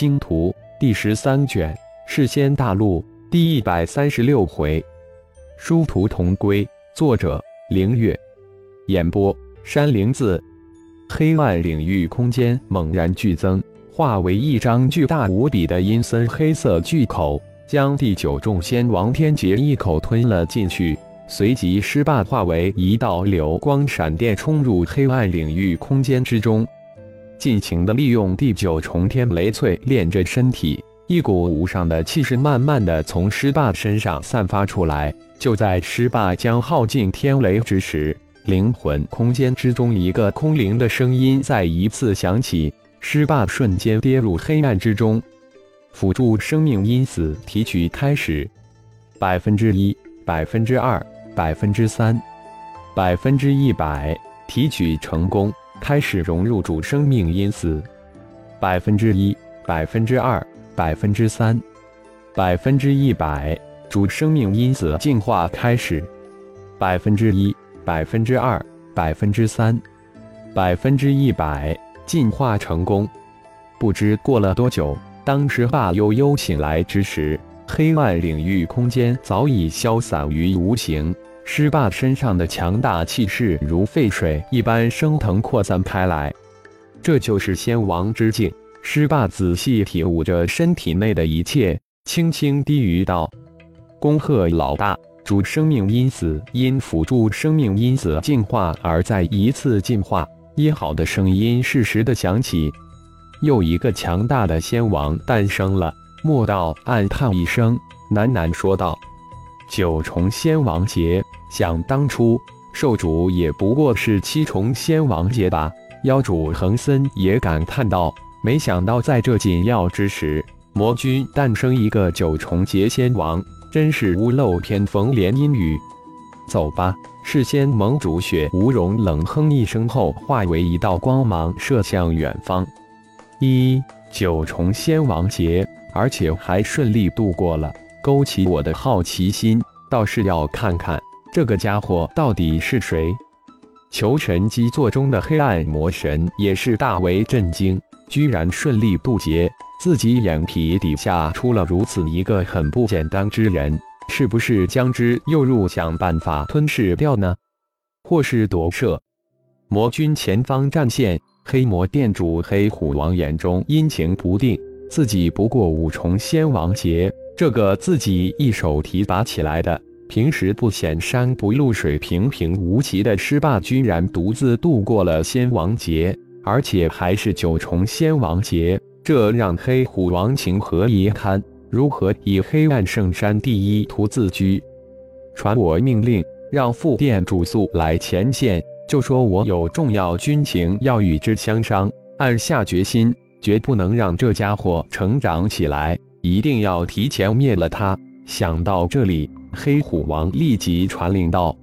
星图》第十三卷《世仙大陆》第一百三十六回，殊途同归。作者：凌月。演播：山灵子。黑暗领域空间猛然剧增，化为一张巨大无比的阴森黑色巨口，将第九重仙王天劫一口吞了进去。随即，尸霸化为一道流光闪电，冲入黑暗领域空间之中，尽情的利用第九重天雷淬炼着身体。一股无上的气势慢慢的从尸霸身上散发出来。就在尸霸将耗尽天雷之时。灵魂空间之中，一个空灵的声音再一次响起，尸霸瞬间跌入黑暗之中。辅助生命因子提取开始，百分之一，百分之二，百分之三，百分之一百，提取成功，开始融入主生命因子。百分之一，百分之二，百分之三，百分之一百，主生命因子进化开始，百分之一。百分之二，百分之三，百分之一百，进化成功。不知过了多久，当时霸悠悠醒来之时，黑暗领域空间早已消散于无形。尸霸身上的强大气势如沸水一般升腾扩散开来，这就是仙王之境。尸霸仔细体悟着身体内的一切，轻轻低语道：“恭贺老大。”主生命因子因辅助生命因子进化而再一次进化，一好的声音适时的响起，又一个强大的仙王诞生了。莫道暗叹一声，喃喃说道：“九重仙王劫，想当初受主也不过是七重仙王劫吧？”妖主恒森也感叹道：“没想到在这紧要之时，魔君诞生一个九重劫仙王。”真是屋漏偏逢连阴雨，走吧！事先盟主雪无容冷哼一声后，化为一道光芒射向远方。一九重仙王劫，而且还顺利度过了，勾起我的好奇心，倒是要看看这个家伙到底是谁。求神基座中的黑暗魔神也是大为震惊，居然顺利渡劫。自己眼皮底下出了如此一个很不简单之人，是不是将之诱入，想办法吞噬掉呢？或是夺舍？魔君前方战线，黑魔殿主黑虎王眼中阴晴不定。自己不过五重仙王劫，这个自己一手提拔起来的，平时不显山不露水、平平无奇的尸霸，居然独自度过了仙王劫，而且还是九重仙王劫。这让黑虎王情何以堪？如何以黑暗圣山第一图自居？传我命令，让副殿主速来前线，就说我有重要军情要与之相商。暗下决心，绝不能让这家伙成长起来，一定要提前灭了他。想到这里，黑虎王立即传令道：“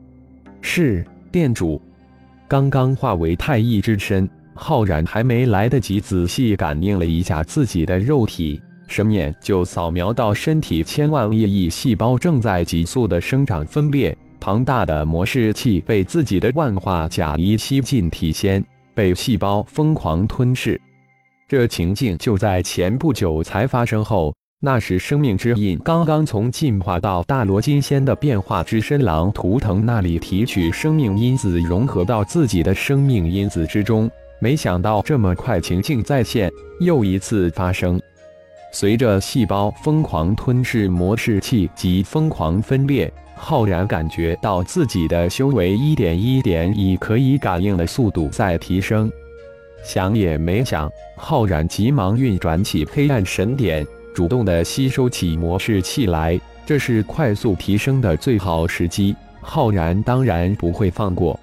是殿主。”刚刚化为太一之身。浩然还没来得及仔细感应了一下自己的肉体，神念就扫描到身体千万亿亿细胞正在急速的生长分裂，庞大的模式器被自己的万化甲一吸进体先，被细胞疯狂吞噬。这情境就在前不久才发生后，那时生命之印刚刚从进化到大罗金仙的变化之身狼图腾那里提取生命因子，融合到自己的生命因子之中。没想到这么快，情境再现，又一次发生。随着细胞疯狂吞噬模式器及疯狂分裂，浩然感觉到自己的修为一点一点以可以感应的速度在提升。想也没想，浩然急忙运转起黑暗神典，主动的吸收起模式气来。这是快速提升的最好时机，浩然当然不会放过。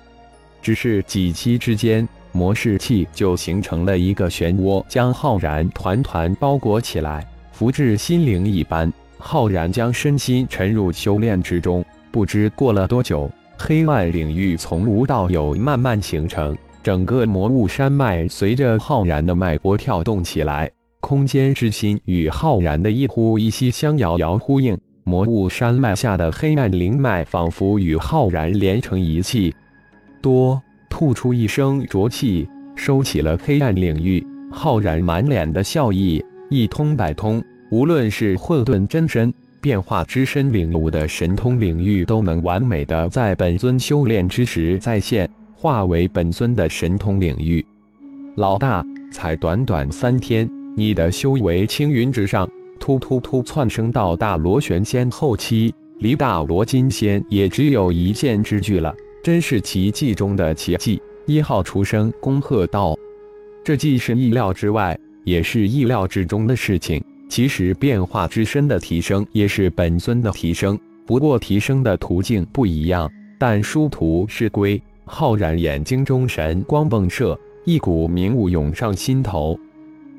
只是几期之间。模式器就形成了一个漩涡，将浩然团团包裹起来，福至心灵一般。浩然将身心沉入修炼之中，不知过了多久，黑暗领域从无到有慢慢形成，整个魔物山脉随着浩然的脉搏跳动起来，空间之心与浩然的一呼一吸相遥遥呼应，魔物山脉下的黑暗灵脉仿佛与浩然连成一气，多。吐出一声浊气，收起了黑暗领域。浩然满脸的笑意，一通百通。无论是混沌真身、变化之身领悟的神通领域，都能完美的在本尊修炼之时再现，化为本尊的神通领域。老大，才短短三天，你的修为青云直上，突突突窜升到大罗玄仙后期，离大罗金仙也只有一线之距了，真是奇迹中的奇迹！一号出生恭贺道：“这既是意料之外，也是意料之中的事情。”其实变化之身的提升也是本尊的提升，不过提升的途径不一样。但殊途是归。浩然眼睛中神光迸射，一股明悟涌上心头。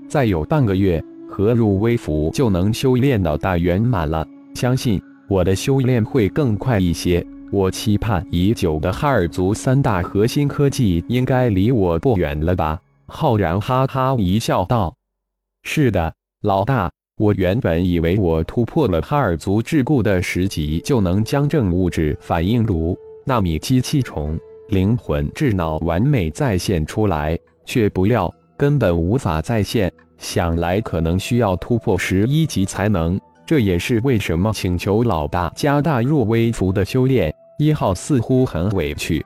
再有半个月，合入微服就能修炼到大圆满了。相信我的修炼会更快一些。我期盼已久的哈尔族三大核心科技应该离我不远了吧？浩然哈哈一笑道：“是的，老大。”我原本以为我突破了哈尔族桎梏的十级，就能将正物质反应炉、纳米机器虫、灵魂智脑完美再现出来，却不料根本无法再现。想来可能需要突破十一级才能。这也是为什么请求老大加大入微服的修炼。一号似乎很委屈。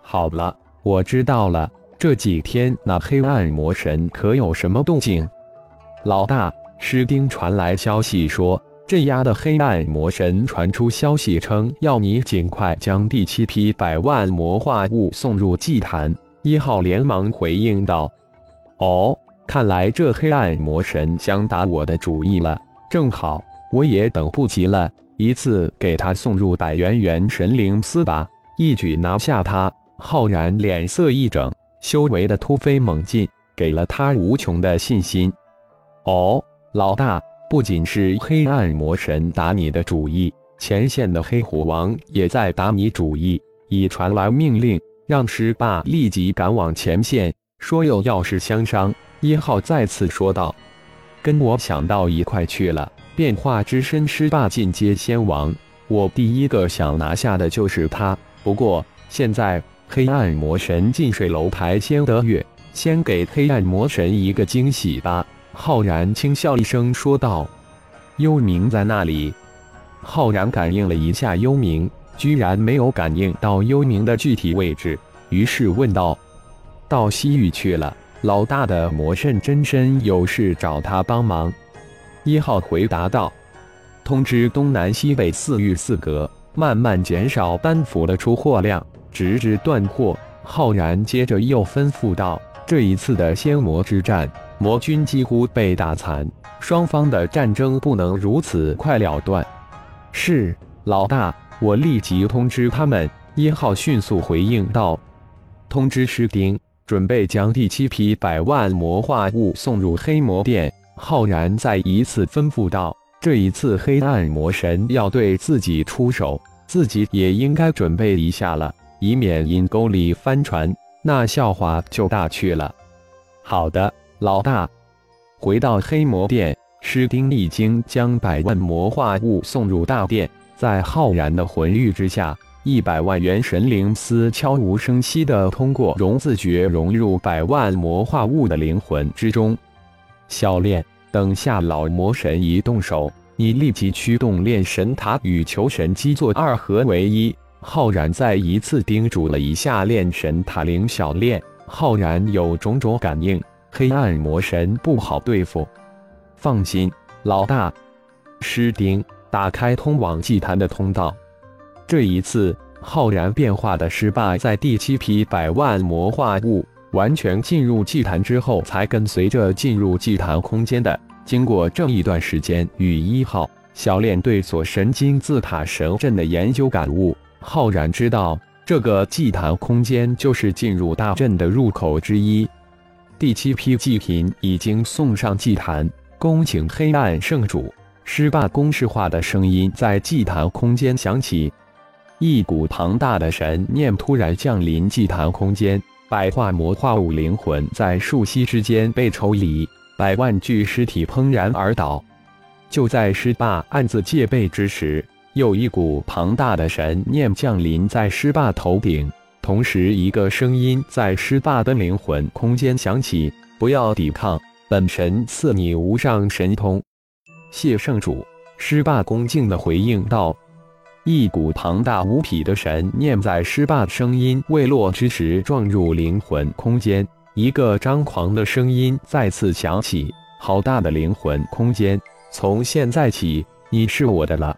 好了，我知道了。这几天那黑暗魔神可有什么动静？老大。师丁传来消息说，镇压的黑暗魔神传出消息称，要你尽快将第七批百万魔化物送入祭坛。一号连忙回应道：“哦，看来这黑暗魔神想打我的主意了。正好，我也等不及了，一次给他送入百元元神灵丝吧，一举拿下他。”浩然脸色一整，修为的突飞猛进给了他无穷的信心。哦。老大，不仅是黑暗魔神打你的主意，前线的黑虎王也在打你主意。已传来命令，让师霸立即赶往前线，说有要事相商。一号再次说道：“跟我想到一块去了。变化之身师霸进阶仙王，我第一个想拿下的就是他。不过现在黑暗魔神近水楼台先得月，先给黑暗魔神一个惊喜吧。”浩然轻笑一声，说道：“幽冥在那里。”浩然感应了一下幽冥，居然没有感应到幽冥的具体位置，于是问道：“到西域去了？老大的魔圣真身有事找他帮忙？”一号回答道：“通知东南西北四域四阁，慢慢减少丹符的出货量，直至断货。”浩然接着又吩咐道：“这一次的仙魔之战。”魔军几乎被打残，双方的战争不能如此快了断。是老大，我立即通知他们。一号迅速回应道：“通知师丁，准备将第七批百万魔化物送入黑魔殿。”浩然再一次吩咐道：“这一次黑暗魔神要对自己出手，自己也应该准备一下了，以免阴沟里翻船，那笑话就大去了。”好的。老大，回到黑魔殿，师丁已经将百万魔化物送入大殿。在浩然的魂玉之下，一百万元神灵丝悄无声息地通过融字诀融入百万魔化物的灵魂之中。小炼，等下老魔神一动手，你立即驱动炼神塔与求神机做二合为一。浩然再一次叮嘱了一下炼神塔灵小炼，浩然有种种感应。黑暗魔神不好对付，放心，老大。师丁，打开通往祭坛的通道。这一次，浩然变化的失败，在第七批百万魔化物完全进入祭坛之后，才跟随着进入祭坛空间的。经过这一段时间与一号小炼对锁神金字塔神阵的研究感悟，浩然知道这个祭坛空间就是进入大阵的入口之一。第七批祭品已经送上祭坛，恭请黑暗圣主。施霸公式化的声音在祭坛空间响起，一股庞大的神念突然降临祭坛空间，百化魔化物灵魂在瞬息之间被抽离，百万具尸体砰然而倒。就在施霸暗自戒备之时，又一股庞大的神念降临在施霸头顶。同时，一个声音在施霸的灵魂空间响起：“不要抵抗，本神赐你无上神通。”谢圣主，师霸恭敬的回应道。一股庞大无匹的神念在施霸声音未落之时撞入灵魂空间，一个张狂的声音再次响起：“好大的灵魂空间！从现在起，你是我的了。”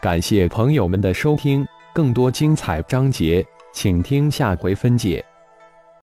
感谢朋友们的收听，更多精彩章节，请听下回分解。